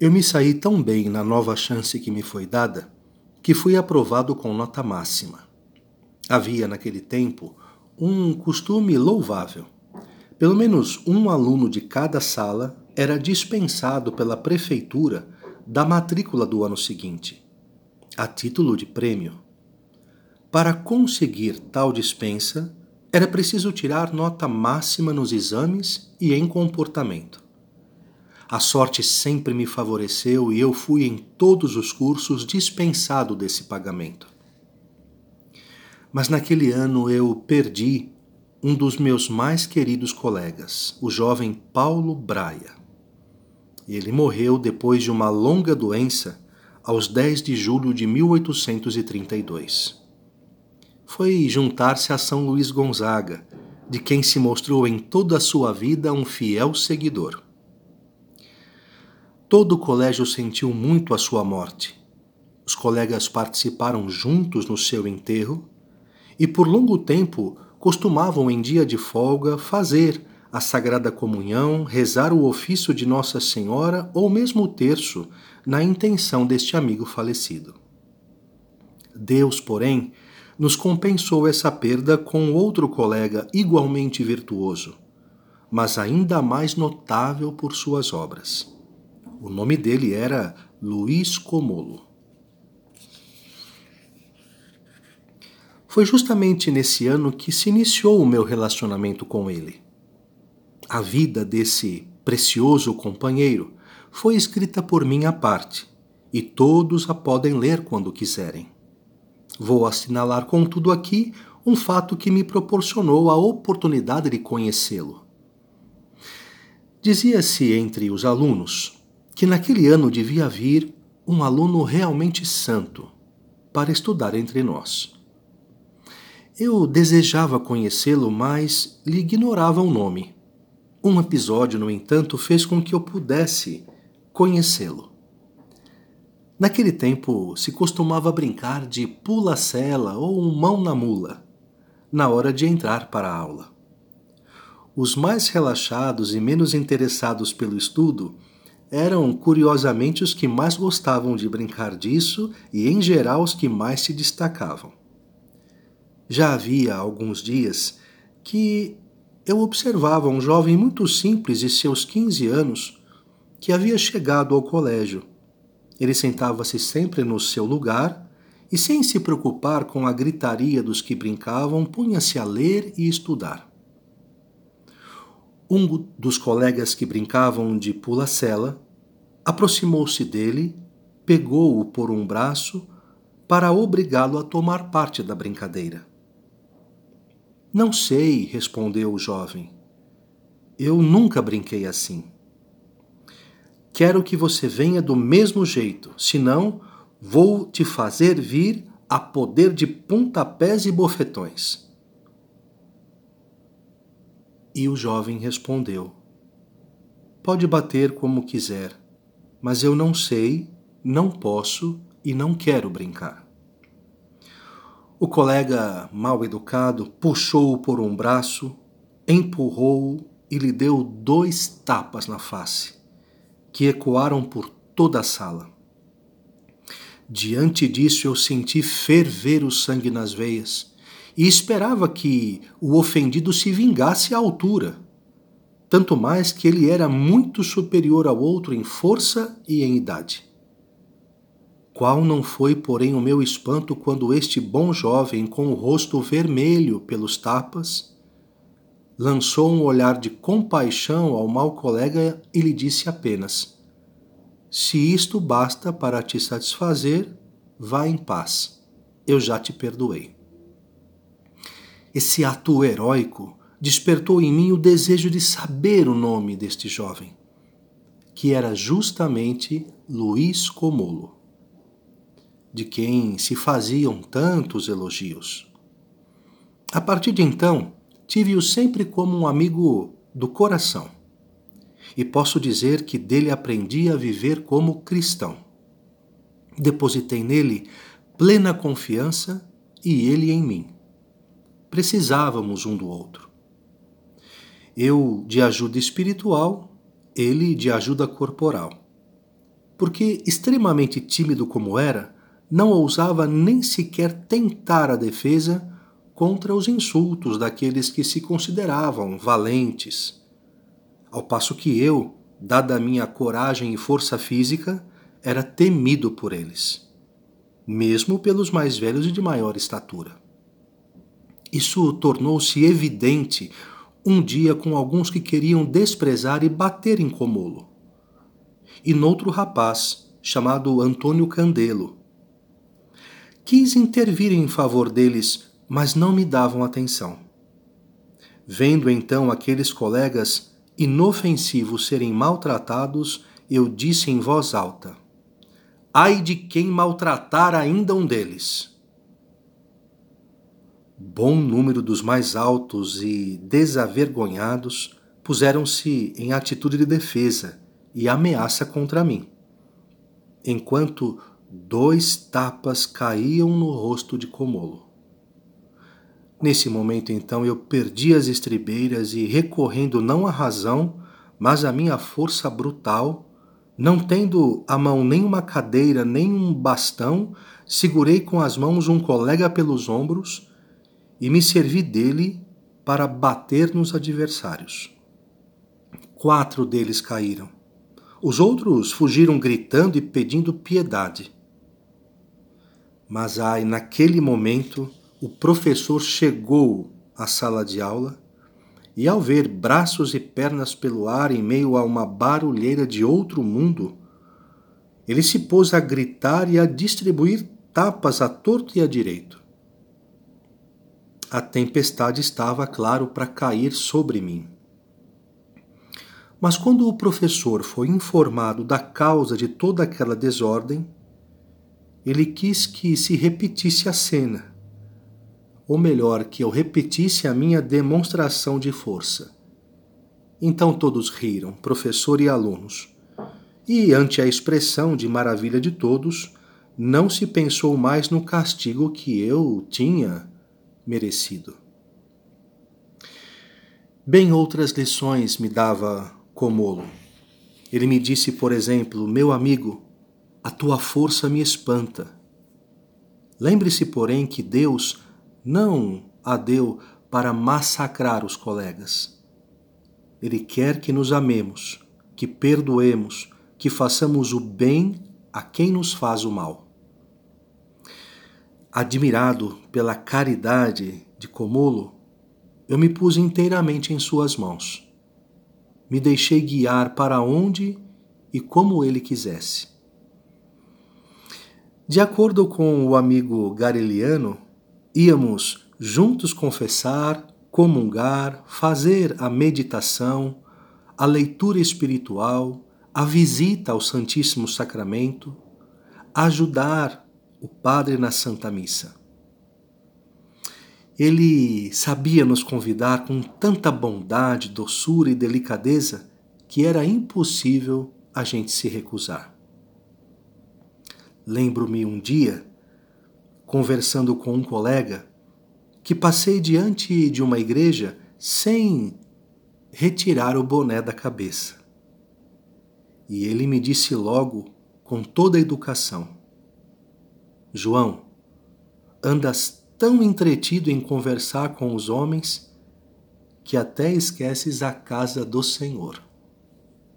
Eu me saí tão bem na nova chance que me foi dada que fui aprovado com nota máxima. Havia, naquele tempo, um costume louvável. Pelo menos um aluno de cada sala era dispensado pela prefeitura da matrícula do ano seguinte, a título de prêmio. Para conseguir tal dispensa, era preciso tirar nota máxima nos exames e em comportamento. A sorte sempre me favoreceu e eu fui em todos os cursos dispensado desse pagamento. Mas naquele ano eu perdi um dos meus mais queridos colegas, o jovem Paulo Braia. Ele morreu depois de uma longa doença aos 10 de julho de 1832. Foi juntar-se a São Luís Gonzaga, de quem se mostrou em toda a sua vida um fiel seguidor. Todo o colégio sentiu muito a sua morte. Os colegas participaram juntos no seu enterro e, por longo tempo, costumavam, em dia de folga, fazer a Sagrada Comunhão, rezar o ofício de Nossa Senhora ou mesmo o terço, na intenção deste amigo falecido. Deus, porém, nos compensou essa perda com outro colega igualmente virtuoso, mas ainda mais notável por suas obras. O nome dele era Luiz Comolo. Foi justamente nesse ano que se iniciou o meu relacionamento com ele. A vida desse precioso companheiro foi escrita por à parte, e todos a podem ler quando quiserem. Vou assinalar, contudo, aqui um fato que me proporcionou a oportunidade de conhecê-lo. Dizia-se entre os alunos que naquele ano devia vir um aluno realmente santo para estudar entre nós. Eu desejava conhecê-lo, mas lhe ignorava o nome. Um episódio, no entanto, fez com que eu pudesse conhecê-lo. Naquele tempo se costumava brincar de pula-cela ou mão na mula, na hora de entrar para a aula. Os mais relaxados e menos interessados pelo estudo eram curiosamente os que mais gostavam de brincar disso e, em geral, os que mais se destacavam. Já havia alguns dias que eu observava um jovem muito simples de seus 15 anos que havia chegado ao colégio. Ele sentava-se sempre no seu lugar e, sem se preocupar com a gritaria dos que brincavam, punha-se a ler e estudar. Um dos colegas que brincavam de pula-cela aproximou-se dele, pegou-o por um braço para obrigá-lo a tomar parte da brincadeira. Não sei, respondeu o jovem. Eu nunca brinquei assim. Quero que você venha do mesmo jeito, senão vou te fazer vir a poder de pontapés e bofetões. E o jovem respondeu: Pode bater como quiser, mas eu não sei, não posso e não quero brincar. O colega mal educado puxou-o por um braço, empurrou-o e lhe deu dois tapas na face, que ecoaram por toda a sala. Diante disso, eu senti ferver o sangue nas veias e esperava que o ofendido se vingasse à altura, tanto mais que ele era muito superior ao outro em força e em idade. Qual não foi, porém, o meu espanto quando este bom jovem, com o rosto vermelho pelos tapas, lançou um olhar de compaixão ao mau colega e lhe disse apenas: Se isto basta para te satisfazer, vá em paz. Eu já te perdoei. Esse ato heróico despertou em mim o desejo de saber o nome deste jovem, que era justamente Luiz Comolo, de quem se faziam tantos elogios. A partir de então, tive-o sempre como um amigo do coração, e posso dizer que dele aprendi a viver como cristão. Depositei nele plena confiança e ele em mim precisávamos um do outro. Eu de ajuda espiritual, ele de ajuda corporal. porque, extremamente tímido como era, não ousava nem sequer tentar a defesa contra os insultos daqueles que se consideravam valentes. Ao passo que eu, dada a minha coragem e força física, era temido por eles, mesmo pelos mais velhos e de maior estatura. Isso tornou-se evidente um dia com alguns que queriam desprezar e bater em Comolo, e noutro rapaz chamado Antônio Candelo. Quis intervir em favor deles mas não me davam atenção. Vendo então aqueles colegas inofensivos serem maltratados, eu disse em voz alta: Ai de quem maltratar ainda um deles! Bom número dos mais altos e desavergonhados puseram-se em atitude de defesa e ameaça contra mim, enquanto dois tapas caíam no rosto de Comolo. Nesse momento, então, eu perdi as estribeiras e, recorrendo não à razão, mas à minha força brutal, não tendo à mão nem uma cadeira nem um bastão, segurei com as mãos um colega pelos ombros e me servi dele para bater nos adversários. Quatro deles caíram. Os outros fugiram gritando e pedindo piedade. Mas ai, naquele momento, o professor chegou à sala de aula e, ao ver braços e pernas pelo ar em meio a uma barulheira de outro mundo, ele se pôs a gritar e a distribuir tapas a torto e a direito. A tempestade estava, claro, para cair sobre mim. Mas quando o professor foi informado da causa de toda aquela desordem, ele quis que se repetisse a cena ou melhor, que eu repetisse a minha demonstração de força. Então todos riram, professor e alunos. E, ante a expressão de maravilha de todos, não se pensou mais no castigo que eu tinha merecido. Bem outras lições me dava Comolo. Ele me disse, por exemplo, meu amigo, a tua força me espanta. Lembre-se, porém, que Deus não a deu para massacrar os colegas. Ele quer que nos amemos, que perdoemos, que façamos o bem a quem nos faz o mal. Admirado pela caridade de Comolo, eu me pus inteiramente em suas mãos. Me deixei guiar para onde e como ele quisesse. De acordo com o amigo Gareliano, íamos juntos confessar, comungar, fazer a meditação, a leitura espiritual, a visita ao Santíssimo Sacramento, ajudar o Padre na Santa Missa. Ele sabia nos convidar com tanta bondade, doçura e delicadeza que era impossível a gente se recusar. Lembro-me um dia conversando com um colega que passei diante de uma igreja sem retirar o boné da cabeça. E ele me disse logo, com toda a educação: João, andas tão entretido em conversar com os homens que até esqueces a casa do Senhor.